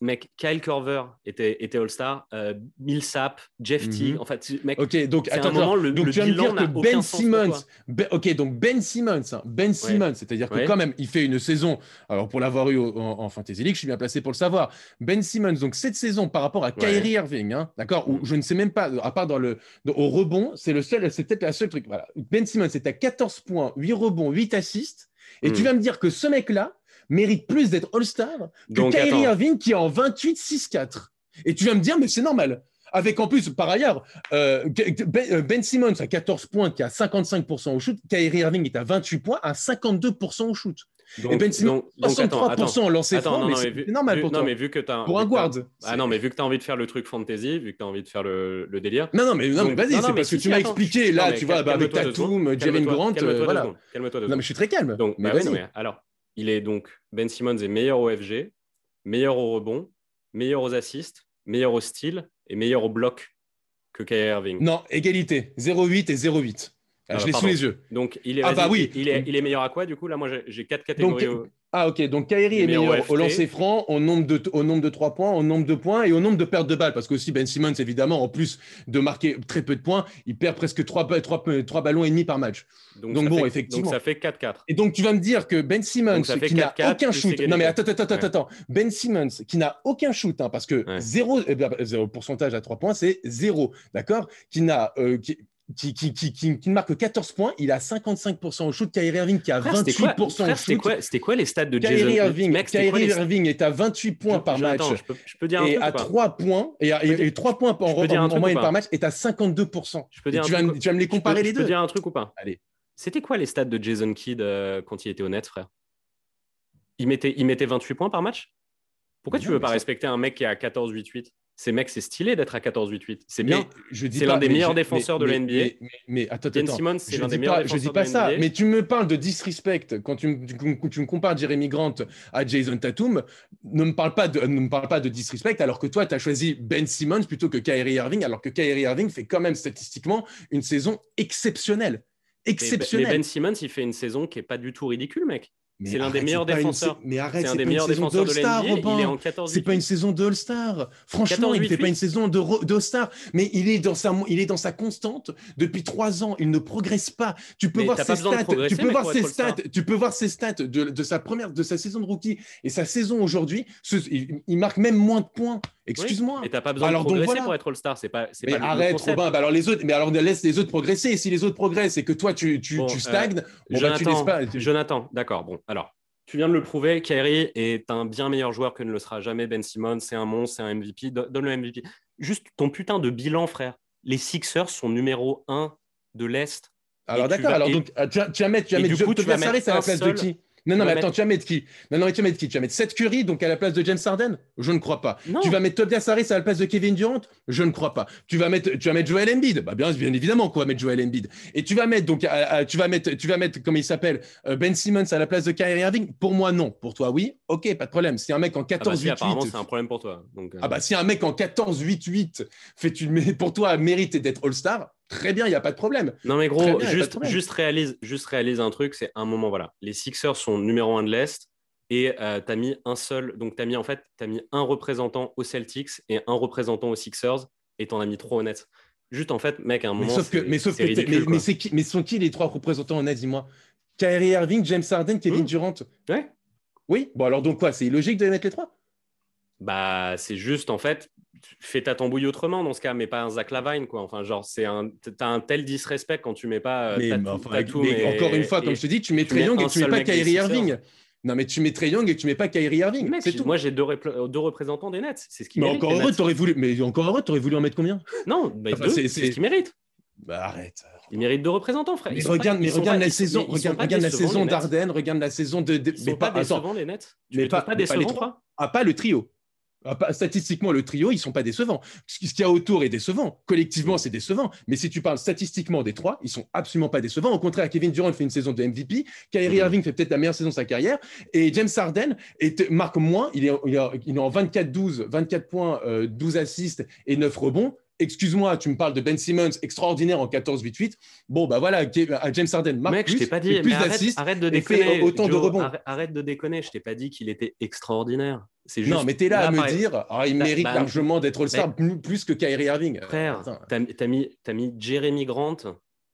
[SPEAKER 1] Mec, Kyle Korver était, était All-Star, euh, Millsap, Jeff Teague. En fait, mec,
[SPEAKER 2] ok, donc attends, moment, le, donc tu viens de dire que Ben Simmons, ok, donc Ben Simmons, hein, Ben Simmons, c'est-à-dire que quand même, il fait une saison. Alors pour l'avoir eu en, Fantasy League, je suis bien placé pour le savoir. Ben Simmons, donc cette saison par rapport à Kyrie Irving, hein, d'accord, où mm. je ne sais même pas, à part dans le au rebond, c'est le seul, c'est peut-être la seule truc. Voilà, Ben Simmons, c'est à 14 points, 8 rebonds, 8 assists, et tu mm. viens me dire que ce mec-là mérite plus d'être All-Star que Kyrie Irving qui est en 28-6-4. Et tu vas me dire, mais c'est normal. Avec en plus, par ailleurs, euh, ben, euh, ben, Simmons a 14 points, qui a 55% au shoot. Kyrie Irving est à 28 points, à 52% au shoot. et Ben Simmons, 63% au lancer franc, mais, c'est normal pour toi.
[SPEAKER 1] mais vu que as,
[SPEAKER 2] pour un guard.
[SPEAKER 1] Ah non, mais vu que tu as envie de faire le truc fantasy, vu que tu as envie de faire le, délire.
[SPEAKER 2] Non, non, mais, non, mais vas-y, c'est parce que tu m'as expliqué, là, tu vois, bah, avec Tatum, Jalen Grant, voilà. Calme-toi Non, mais je suis très calme.
[SPEAKER 1] mais vas-y. Alors, il est donc Ben Simmons est meilleur au FG, meilleur au rebond, meilleur aux assists, meilleur au style et meilleur au bloc que Kyrie Irving.
[SPEAKER 2] Non, égalité, 0,8 et 0,8. Ah, je l'ai sous les yeux.
[SPEAKER 1] Donc il est, ah bah oui. il, est, il est meilleur à quoi du coup? Là, moi j'ai quatre catégories.
[SPEAKER 2] Ah, ok. Donc, Kyrie est meilleur au lancer franc, au nombre, de, au nombre de 3 points, au nombre de points et au nombre de pertes de balles. Parce que aussi, Ben Simmons, évidemment, en plus de marquer très peu de points, il perd presque 3, 3, ballons et demi par match. Donc, bon, effectivement.
[SPEAKER 1] Donc, ça fait 4-4.
[SPEAKER 2] Et donc, tu vas me dire que Ben Simmons, qui n'a aucun shoot. Non, mais attends, attends, attends, attends. Ben Simmons, qui n'a aucun shoot, hein, parce que zéro, eh pourcentage à 3 points, c'est zéro. D'accord? Qui n'a. Euh, qui, qui, qui, qui, marque 14 points, il a 55% au shoot. Kyrie Irving qui a 28% au shoot.
[SPEAKER 1] C'était quoi, les stats de
[SPEAKER 2] Kyrie Irving, Kyrie Irving est à 28 points par match.
[SPEAKER 1] je, peux, dire un
[SPEAKER 2] et à 3 points et, et, 3 points en, en, moyenne par match est à 52%. Je peux dire tu, vas, tu, vas, me les comparer les deux.
[SPEAKER 1] Je peux dire un truc ou pas?
[SPEAKER 2] Allez.
[SPEAKER 1] C'était quoi les stats de Jason Kidd euh, quand il était honnête, frère? Il mettait, il mettait 28 points par match? Pourquoi tu veux pas respecter un mec qui est à 14-8-8 ces mecs, c'est stylé d'être à 14-8-8. C'est bien. C'est l'un des meilleurs défenseurs de la NBA.
[SPEAKER 2] Mais, attends, attends.
[SPEAKER 1] Simmons, c'est l'un des meilleurs défenseurs
[SPEAKER 2] Je dis pas ça, mais tu me parles de disrespect quand tu, me compares Jeremy Grant à Jason Tatum. Ne me parle pas de, ne me parle pas de disrespect alors que toi, tu as choisi Ben Simmons plutôt que Kyrie Irving, alors que Kyrie Irving fait quand même statistiquement une saison exceptionnelle. Exceptionnelle.
[SPEAKER 1] Mais, Ben Simmons, il fait une saison qui est pas du tout ridicule, mec. C'est l'un des meilleurs défenseurs.
[SPEAKER 2] Mais arrête, c'est pas une saison d'All-Star, C'est pas une saison de All-Star. Franchement, il ne fait pas une saison de All-Star. Mais il est, dans sa, il est dans sa constante depuis trois ans. Il ne progresse pas. Tu peux voir ses stats. Tu peux voir ses stats. Tu peux voir ses stats de, sa première, de sa saison de rookie et sa saison aujourd'hui. Il, marque même moins de points. Excuse-moi.
[SPEAKER 1] Et t'as pas besoin alors, de progresser pour être All-Star. C'est pas.
[SPEAKER 2] Mais arrête, Robin. Bah alors les autres. Mais alors laisse les autres progresser. Et si les autres progressent et que toi tu, tu, tu stagnes, euh, bon, bah, tu laisses pas.
[SPEAKER 1] Jonathan, d'accord. Bon, alors, tu viens de le prouver, Kyrie est un bien meilleur joueur que ne le sera jamais Ben Simmons. C'est un monstre, c'est un MVP. Donne le MVP. Juste ton putain de bilan, frère. Les Sixers sont numéro 1 de l'Est.
[SPEAKER 2] Alors d'accord, alors donc, tu, vas, mettre, tu vas mettre, coup, tu vas mettre à la place de qui? Non, non, mais attends, tu vas mettre qui? Non, non, tu vas mettre qui? Tu vas mettre Seth Curry, donc à la place de James Harden? Je ne crois pas. Tu vas mettre Tobias Harris à la place de Kevin Durant? Je ne crois pas. Tu vas mettre, tu vas mettre Joel Embiid? Bah, bien, bien évidemment qu'on va mettre Joel Embiid. Et tu vas mettre, donc, tu vas mettre, tu vas mettre, comment il s'appelle, euh, Ben Simmons à la place de Kyrie Irving? Pour moi, non. Pour toi, oui. Ok, pas de problème. Si un mec en 14-8-8. Ah bah si,
[SPEAKER 1] apparemment, c'est un problème pour toi. Donc,
[SPEAKER 2] euh. Ah bah si un mec en 14-8-8 fait une, pour toi mérite d'être All-Star, très bien, il n'y a pas de problème.
[SPEAKER 1] Non, mais gros, juste, juste, réalise, juste réalise un truc, c'est un moment, voilà. Les Sixers sont numéro un de l'Est et euh, tu as mis un seul, donc tu as mis en fait, tu as mis un représentant aux Celtics et un représentant aux Sixers et tu en as mis trois honnêtes. Juste en fait, mec, à un moment. Mais sauf que, mais sauf
[SPEAKER 2] que, mais, c'est qui, mais sont qui les trois représentants honnêtes, dis-moi? Kyrie Irving, James Harden, Kevin hmm. Durant.
[SPEAKER 1] Ouais.
[SPEAKER 2] Oui. Bon, alors donc quoi C'est illogique de les mettre les trois?
[SPEAKER 1] Bah, c'est juste en fait, fais ta tambouille autrement dans ce cas, mais pas un Zach Lavine, quoi. Enfin, genre, c'est un, t'as un tel disrespect quand tu mets pas.
[SPEAKER 2] Euh, mais, encore une fois, comme je te dis, tu mets Trey Young et tu mets pas Kyrie Irving. Non, mais tu mets Trey Young et tu mets pas Kyrie Irving. C'est tout.
[SPEAKER 1] Moi, j'ai deux, deux, représentants des Nets. C'est ce qui
[SPEAKER 2] mais encore heureux, t'aurais voulu. Mais encore heureux, t'aurais voulu en mettre combien?
[SPEAKER 1] Non, c'est ce qu'ils méritent.
[SPEAKER 2] Bah arrête.
[SPEAKER 1] Ils méritent deux représentants, frère.
[SPEAKER 2] Mais regarde, mais regarde la saison, regarde, la saison d'Arden, regarde la saison de.
[SPEAKER 1] Ils sont pas décevants les Nets. Mais pas, pas décevants,
[SPEAKER 2] Ah, pas le trio. Ah, statistiquement, le trio, ils sont pas décevants. Ce qu'il y a autour est décevant. Collectivement, c'est décevant. Mais si tu parles statistiquement des trois, ils sont absolument pas décevants. Au contraire, Kevin Durant fait une saison de MVP. Kyrie mm-hmm. Irving fait peut-être la meilleure saison de sa carrière. Et James Harden marque moins. Il est, il est en 24-12, 24 points, 12 euh, assists et 9 rebonds excuse-moi, tu me parles de Ben Simmons extraordinaire en 14-8-8. Bon, bah voilà, James Harden marque
[SPEAKER 1] Mec,
[SPEAKER 2] plus,
[SPEAKER 1] je t'ai pas dit, plus d'assists, arrête, de déconner, autant de rebonds. Arrête, de déconner, je t'ai pas dit qu'il était extraordinaire.
[SPEAKER 2] Juste, non, mais tu es là, à me dire, ah, il mérite bah, largement d'être le star plus, que Kyrie Irving.
[SPEAKER 1] Frère, tu as, mis, as mis Jeremy Grant,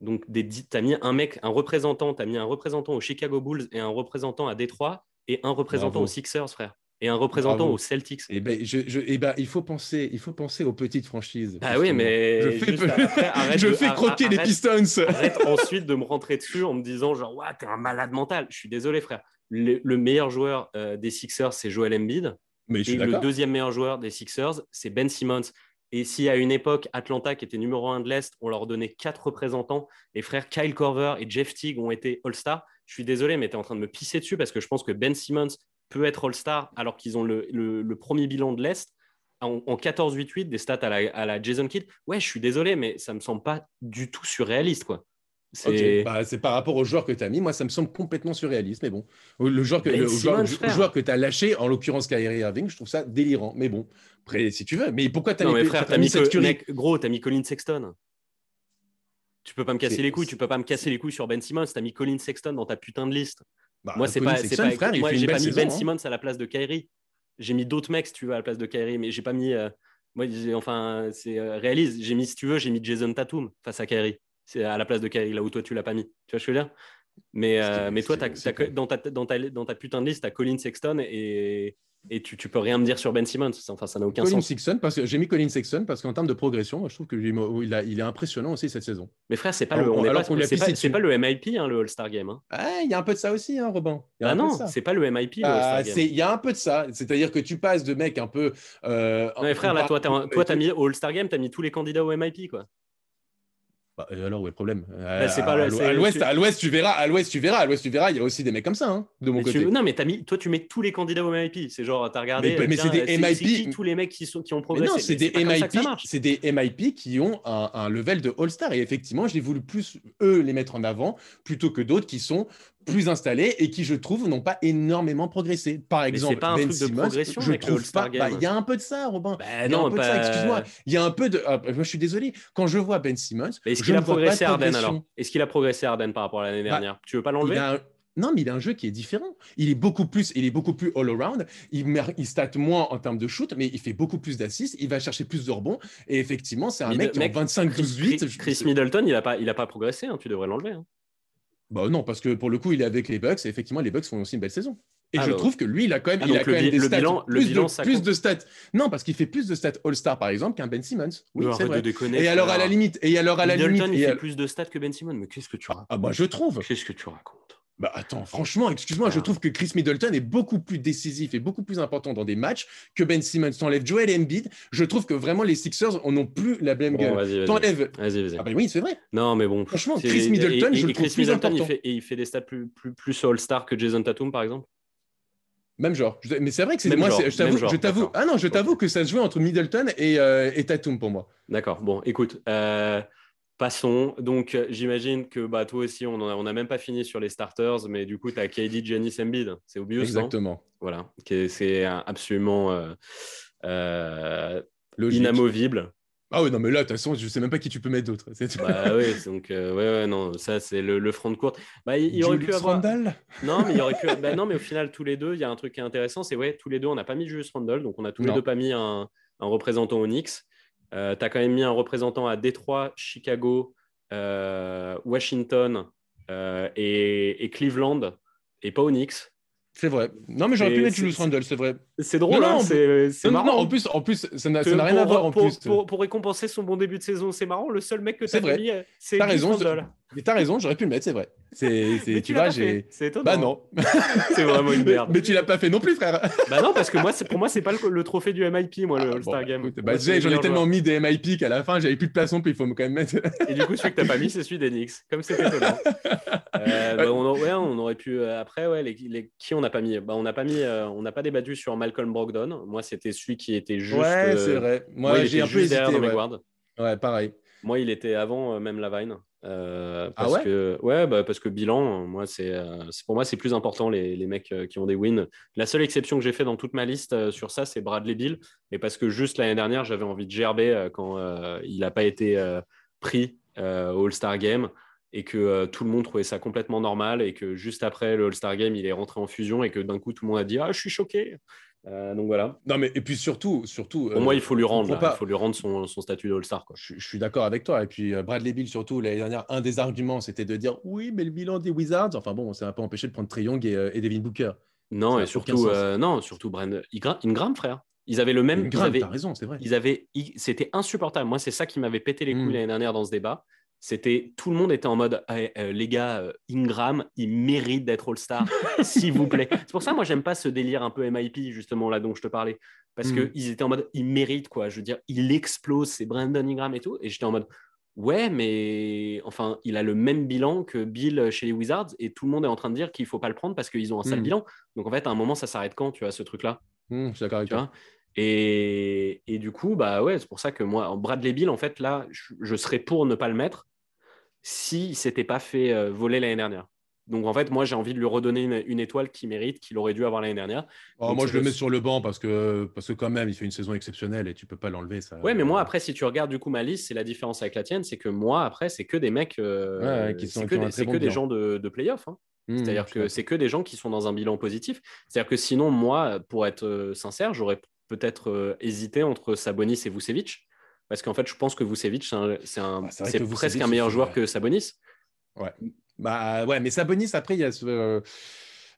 [SPEAKER 1] donc tu as mis un mec, un représentant, tu as mis un représentant aux Chicago Bulls et un représentant à Détroit et un représentant aux Sixers, frère et un représentant aux Celtics.
[SPEAKER 2] Eh ben, je, eh ben, il, faut penser, il faut penser aux petites franchises.
[SPEAKER 1] Ah oui, mais
[SPEAKER 2] je fais, je fais croquer les Pistons.
[SPEAKER 1] Arrête ensuite de me rentrer dessus en me disant genre, ouais, t'es un malade mental. Je suis désolé, frère. Le, meilleur joueur euh, des Sixers, c'est Joel Embiid.
[SPEAKER 2] Mais
[SPEAKER 1] et le deuxième meilleur joueur des Sixers, c'est Ben Simmons. Et si à une époque, Atlanta, qui était numéro un de l'Est, on leur donnait quatre représentants, les frères Kyle Korver et Jeff Teague ont été All-Star, je suis désolé, mais tu es en train de me pisser dessus parce que je pense que Ben Simmons peut être All-Star alors qu'ils ont le, premier bilan de l'Est en, 14-8-8, des stats à la, à la, Jason Kidd. Ouais, je suis désolé, mais ça me semble pas du tout surréaliste, quoi.
[SPEAKER 2] C'est bah, par rapport au joueur que tu as mis. Moi, ça me semble complètement surréaliste. Mais bon, le joueur que, le, joueur, que tu as lâché, en l'occurrence Kyrie Irving, je trouve ça délirant. Mais bon, après, si tu veux. Mais pourquoi tu as mis,
[SPEAKER 1] frère, as mis, cette mec, Gros, tu as mis Colin Sexton. Tu peux pas me casser les couilles. Tu peux pas me casser les couilles sur Ben Simmons. Tu as mis Colin Sexton dans ta putain de liste. Bah, moi, c'est pas. C'est pas moi, j'ai pas mis Ben hein. Simmons à la place de Kyrie. J'ai mis d'autres mecs, si tu veux, à la place de Kyrie, mais j'ai pas mis. Euh, moi, enfin, c'est euh, réalise. J'ai mis, si tu veux, j'ai mis Jason Tatum face à Kyrie. C'est à la place de Kyrie, là où toi, tu l'as pas mis. Tu vois ce que je veux dire? Mais, euh, mais toi, dans, ta, dans, ta, dans ta putain de liste, tu as Colin Sexton et, et tu, tu peux rien me dire sur Ben Simmons. Enfin, ça n'a aucun
[SPEAKER 2] Colin
[SPEAKER 1] sens.
[SPEAKER 2] Sexton, parce que j'ai mis Colin Sexton parce qu'en termes de progression, je trouve qu'il il est impressionnant aussi cette saison.
[SPEAKER 1] Mais frère, c'est pas, le, on c'est pas, le MIP, hein, le All-Star Game. Hein.
[SPEAKER 2] Ah, il y a un peu de ça aussi, hein, Robin.
[SPEAKER 1] Ah non, c'est pas le MIP, le ah,
[SPEAKER 2] All-Star Game. Il y a un peu de ça. C'est-à-dire que tu passes de mecs un peu.
[SPEAKER 1] Euh, non, mais frère, là, toi, tu as mis au All-Star Game, tu as mis tous les candidats au MIP, quoi.
[SPEAKER 2] Bah, alors, où est le problème? Bah, pas à, l'ouest, à l'ouest, tu verras, à l'ouest, tu verras, à l'ouest, tu verras, il y a aussi des mecs comme ça, hein, de mon côté.
[SPEAKER 1] non, mais as mis, toi, tu mets tous les candidats au MIP. C'est genre, tu as regardé.
[SPEAKER 2] Mais, c'est des MIP.
[SPEAKER 1] tous les mecs qui, sont, qui ont progressé. non,
[SPEAKER 2] c'est des MIP. C'est des MIP qui ont un, un level de All-Star. Et effectivement, j'ai voulu plus eux les mettre en avant plutôt que d'autres qui sont plus installés et qui, je trouve, n'ont pas énormément progressé. Par exemple,
[SPEAKER 1] pas un ben truc de progression je trouve pas.
[SPEAKER 2] Bah, il y a un peu de ça, Robin. Bah, non, Excuse-moi. Il y a un peu de. Ah, moi, je suis désolé. Quand je vois Ben Simmons,
[SPEAKER 1] est-ce qu'il a progressé Arden alors? Est-ce qu'il a progressé Arden par rapport à l'année bah, dernière? Tu veux pas l'enlever?
[SPEAKER 2] Non, mais il a un jeu qui est différent. Il est beaucoup plus, il est beaucoup plus all-around. Il, il stat moins en termes de shoot, mais il fait beaucoup plus d'assists. Il va chercher plus de rebonds. Et effectivement, c'est un mec qui 25-12-8.
[SPEAKER 1] Chris, Middleton, il n'a pas, il a pas progressé. Hein. tu devrais l'enlever. Hein.
[SPEAKER 2] Bah non, parce que pour le coup, il est avec les Bucks et effectivement, les Bucks font aussi une belle saison. Et ah je bah trouve que lui, il a quand même, ah, il a quand même des stats, bilan, plus, de, plus de, stats. Non, parce qu'il fait plus de stats All-Star par exemple qu'un Ben Simmons. Oui, c'est vrai. et alors à la limite, et alors à la limite,
[SPEAKER 1] il fait plus de stats que Ben Simmons. Mais qu'est-ce que tu racontes
[SPEAKER 2] Ah bah je trouve.
[SPEAKER 1] Qu'est-ce que tu racontes
[SPEAKER 2] bah attends, franchement, excuse-moi, je ah. trouve que Chris Middleton est beaucoup plus décisif et beaucoup plus important dans des matchs que Ben Simmons. T'enlèves Joel Embiid, je trouve que vraiment les Sixers n'ont plus la même gueule. T'enlèves.
[SPEAKER 1] Ah
[SPEAKER 2] bah oui, c'est vrai.
[SPEAKER 1] Non, mais bon.
[SPEAKER 2] Franchement, Chris Middleton, je le trouve plus important.
[SPEAKER 1] Il fait, et il fait des stats plus, plus, plus All-Star que Jason Tatum, par exemple?
[SPEAKER 2] Même genre. Mais c'est vrai que c'est moi, je t'avoue, ah non, je t'avoue que ça se jouait entre Middleton et, euh, et Tatum pour moi.
[SPEAKER 1] D'accord. Bon, écoute, euh, Passons. Donc, euh, j'imagine que bah, toi aussi, on n'a même pas fini sur les starters, mais du coup, tu as KD, Giannis, Embiid. C'est obvious,
[SPEAKER 2] Exactement.
[SPEAKER 1] Voilà. C'est absolument euh, euh, inamovible.
[SPEAKER 2] Ah oui, non, mais là, de toute façon, je sais même pas qui tu peux mettre d'autre.
[SPEAKER 1] Bah oui, donc, ouais, ouais, non, ça, c'est le, front de courte. Bah, il, aurait pu avoir. Non, mais il aurait pu. bah, non, mais au final, tous les deux, il y a un truc qui est intéressant, c'est ouais, tous les deux, on n'a pas mis Julius Randle, donc on a tous les deux pas mis un, un représentant Onyx. Euh, tu as quand même mis un représentant à Détroit, Chicago, euh, Washington euh, et, Cleveland, et pas Onyx.
[SPEAKER 2] C'est vrai. Non, mais j'aurais pu mettre Julius Randle, c'est vrai.
[SPEAKER 1] C'est drôle, hein, c'est marrant. Non,
[SPEAKER 2] en plus, en plus ça n'a rien à voir. En
[SPEAKER 1] pour,
[SPEAKER 2] plus.
[SPEAKER 1] Pour, récompenser son bon début de saison, c'est marrant. Le seul mec que tu as mis, c'est
[SPEAKER 2] Julius Randle. Mais t'as raison, j'aurais pu le mettre, c'est vrai. C'est, tu,
[SPEAKER 1] tu
[SPEAKER 2] vois, j'ai.
[SPEAKER 1] C'est étonnant.
[SPEAKER 2] Bah non.
[SPEAKER 1] c'est vraiment une merde.
[SPEAKER 2] Mais, tu l'as pas fait non plus, frère.
[SPEAKER 1] bah non, parce que moi, pour moi, c'est pas le, trophée du MIP, moi, le ah, All-Star Game.
[SPEAKER 2] bah, j'en ai tellement mis des MIP qu'à la fin, j'avais plus de place puis il faut quand même mettre.
[SPEAKER 1] Et du coup, celui que t'as pas mis, c'est celui d'Enix. Comme c'est étonnant. Euh, bah, on, ouais, on aurait pu. Euh, après, ouais, les, qui on n'a pas mis? Bah, On n'a pas mis. Euh, on n'a pas débattu sur Malcolm Brogdon. Moi, c'était celui qui était juste.
[SPEAKER 2] Ouais, c'est vrai. Moi, j'ai un peu hésité. Ouais, pareil.
[SPEAKER 1] Moi, il était avant même Lavine.
[SPEAKER 2] Euh, ah ouais?
[SPEAKER 1] que, ouais, bah, parce que bilan, moi, c'est, euh, pour moi, c'est plus important les, les, mecs euh, qui ont des wins. La seule exception que j'ai fait dans toute ma liste sur ça, c'est Bradley Bill. Et parce que juste l'année dernière, j'avais envie de gerber quand il n'a pas été pris au All-Star Game et que tout le monde trouvait ça complètement normal et que juste après le All-Star Game, il est rentré en fusion et que d'un coup, tout le monde a dit Ah, je suis choqué. Euh, donc voilà.
[SPEAKER 2] Non, mais et puis surtout, surtout.
[SPEAKER 1] Pour moi, il faut lui rendre, il faut lui rendre son, son statut d'All-Star.
[SPEAKER 2] Je, je, suis d'accord avec toi. Et puis euh, Bradley Bill, surtout l'année dernière, un des arguments, c'était de dire oui, mais le bilan des Wizards. Enfin bon, ça n'a pas empêché de prendre Trey Young et, euh, et Devin Booker.
[SPEAKER 1] Non, et surtout, non, surtout Brand Ingram, frère. Ils avaient le même.
[SPEAKER 2] Ingram, t'as raison, c'est vrai.
[SPEAKER 1] Ils avaient, c'était insupportable. Moi, c'est ça qui m'avait pété les couilles hmm. l'année dernière dans ce débat. C'était tout le monde était en mode euh, les gars, euh, Ingram, il mérite d'être All-Star, s'il vous plaît. C'est pour ça, moi, j'aime pas ce délire un peu MIP, justement, là dont je te parlais. Parce que hmm. qu'ils étaient en mode il mérite, quoi. Je veux dire, il explose, c'est Brandon Ingram et tout. Et j'étais en mode ouais, mais enfin, il a le même bilan que Bill chez les Wizards et tout le monde est en train de dire qu'il faut pas le prendre parce qu'ils ont un sale hmm. bilan. Donc en fait, à un moment, ça s'arrête quand, tu vois, ce truc-là?
[SPEAKER 2] Hmm, Je suis d'accord avec toi.
[SPEAKER 1] Et, et, du coup, bah ouais, c'est pour ça que moi, Bradley Bill, en fait, là, je, serais pour ne pas le mettre s'il ne s'était pas fait euh, voler l'année dernière. Donc en fait, moi, j'ai envie de lui redonner une, étoile qui mérite, qu'il aurait dû avoir l'année dernière.
[SPEAKER 2] Oh, moi, je le mets sur le banc parce que, parce que quand même, il fait une saison exceptionnelle et tu peux pas l'enlever. Ça...
[SPEAKER 1] Ouais, mais moi, après, si tu regardes du coup ma liste, c'est la différence avec la tienne, c'est que moi, après, c'est que des mecs, euh, qui sont que, des, que des gens de, de playoff. Hein. Mmh, C'est-à-dire que c'est que des gens qui sont dans un bilan positif. C'est-à-dire que sinon, moi, pour être euh, sincère, j'aurais peut-être euh, hésité entre Sabonis et Vucevic. Parce qu'en fait, je pense que Vucevic, c'est bah, presque un meilleur joueur que Sabonis.
[SPEAKER 2] Ouais. Bah ouais, mais Sabonis, après, il y a ce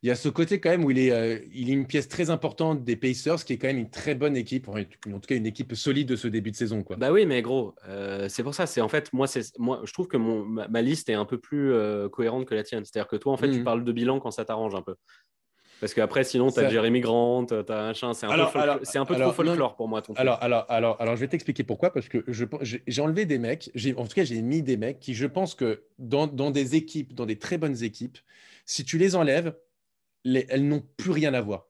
[SPEAKER 2] il y a ce côté quand même où il est, euh, il est une pièce très importante des Pacers, qui est quand même une très bonne équipe, en tout cas une équipe solide de ce début de saison. Quoi.
[SPEAKER 1] Bah oui, mais gros, euh, c'est pour ça. C'est en fait, moi, je trouve que mon, ma, liste est un peu plus euh, cohérente que la tienne. C'est-à-dire que toi, en fait, tu mmh. parles de bilan quand ça t'arrange un peu. Parce qu'après, sinon, tu as Jeremy Grant, tu as un chien. C'est un, peu, c'est un peu trop folklore pour moi. Ton
[SPEAKER 2] alors, alors, alors, alors, je vais t'expliquer pourquoi. Parce que je, j'ai enlevé des mecs, en tout cas, j'ai mis des mecs qui, je pense que dans, dans des équipes, dans des très bonnes équipes, si tu les enlèves, elles n'ont plus rien à voir.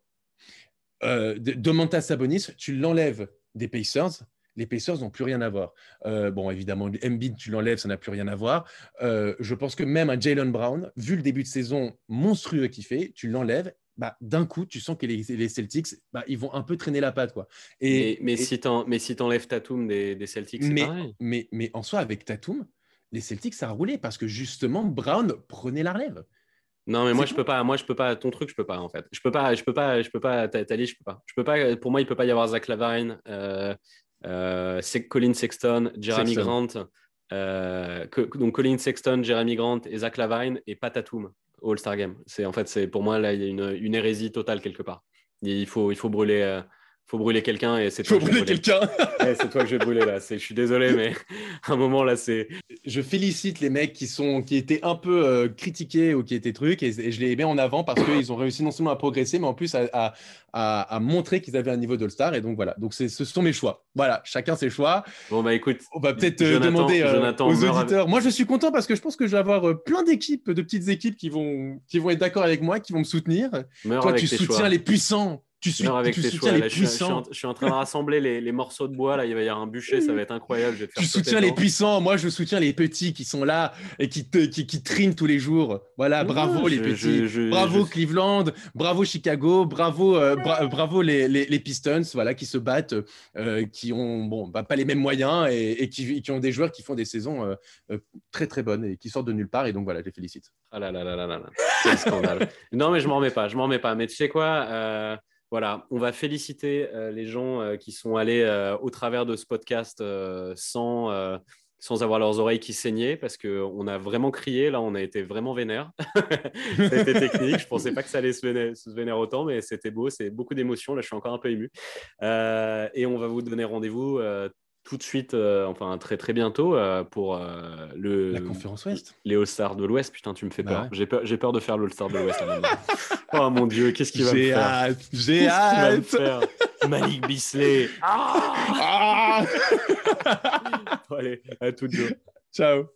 [SPEAKER 2] Euh, Domantas Sabonis, tu l'enlèves des Pacers, les Pacers n'ont plus rien à voir. Euh, bon, évidemment, Embiid, tu l'enlèves, ça n'a plus rien à voir. Euh, je pense que même un Jalen Brown, vu le début de saison monstrueux qu'il fait, tu l'enlèves, bah, d'un coup, tu sens que les, Celtics, bah, ils vont un peu traîner la patte. Quoi.
[SPEAKER 1] Et, mais, si tu enlèves Tatum des, des Celtics, c'est
[SPEAKER 2] mais,
[SPEAKER 1] pareil.
[SPEAKER 2] Mais, mais en soi, avec Tatum, les Celtics, ça a roulé parce que justement, Brown prenait la relève.
[SPEAKER 1] Non, mais moi, je peux pas. Moi, je peux pas. Ton truc, je peux pas, en fait. Je peux pas. Je peux pas. Je peux pas. Je peux pas. Je peux pas. Pour moi, il peut pas y avoir Zach Lavine, euh, euh, Colin Sexton, Jeremy Grant. Euh, donc, Colin Sexton, Jeremy Grant et Zach Lavine et Patatoum au All-Star Game. C'est en fait, pour moi là, il y a une, une, hérésie totale quelque part. Il faut, il faut brûler. Euh, faut brûler quelqu'un et c'est
[SPEAKER 2] toi. Faut brûler quelqu'un.
[SPEAKER 1] c'est toi que je vais brûler là. Je suis désolé, mais à un moment là, c'est.
[SPEAKER 2] Je félicite les mecs qui sont qui étaient un peu euh, critiqués ou qui étaient trucs et, je les mets en avant parce qu'ils ont réussi non seulement à progresser, mais en plus à, à, à montrer qu'ils avaient un niveau d'All-Star. Et donc voilà. Donc ce sont mes choix. Voilà, chacun ses choix.
[SPEAKER 1] Bon bah écoute,
[SPEAKER 2] on va peut-être euh, demander euh, aux auditeurs. Moi, je suis content parce que je pense que je vais avoir plein d'équipes, de petites équipes qui vont qui vont être d'accord avec moi, qui vont me soutenir. Toi, tu soutiens les puissants. Tu suis
[SPEAKER 1] avec tes choix. Les puissants. Je, suis en, train de rassembler les, morceaux de bois. Là, il va y avoir un bûcher, ça va être incroyable. Je
[SPEAKER 2] tu soutiens les puissants. Moi, je soutiens les petits qui sont là et qui, te, qui, qui trinent tous les jours. Voilà, bravo les petits. bravo Cleveland. Bravo Chicago. Bravo, euh, bravo les, les, Pistons. Voilà, qui se battent, euh, qui ont bon, bah, pas les mêmes moyens et, qui, qui, ont des joueurs qui font des saisons euh, très très bonnes et qui sortent de nulle part. Et donc voilà, je les félicite.
[SPEAKER 1] Ah là là là là là. Quel scandale. non, mais je m'en remets pas. Je m'en remets pas. Mais tu sais quoi voilà, on va féliciter euh, les gens euh, qui sont allés euh, au travers de ce podcast sans, avoir leurs oreilles qui saignaient parce qu'on a vraiment crié. Là, on a été vraiment vénère. c'était technique. Je ne pensais pas que ça allait se vénérer autant, mais c'était beau. C'est beaucoup d'émotions. Là, je suis encore un peu ému. et on va vous donner rendez-vous tout de suite, euh, enfin très très bientôt euh, pour euh, le
[SPEAKER 2] la conférence Ouest.
[SPEAKER 1] Les All-Stars de l'Ouest. Putain, tu me fais bah peur. J'ai peur, j'ai peur de faire l'All-Star de l'Ouest. oh mon dieu, qu'est-ce qu'il va me faire?
[SPEAKER 2] hâte, J'ai hâte.
[SPEAKER 1] Malik Bisley. Ah,
[SPEAKER 2] ah
[SPEAKER 1] allez, à toutes deux.
[SPEAKER 2] Ciao.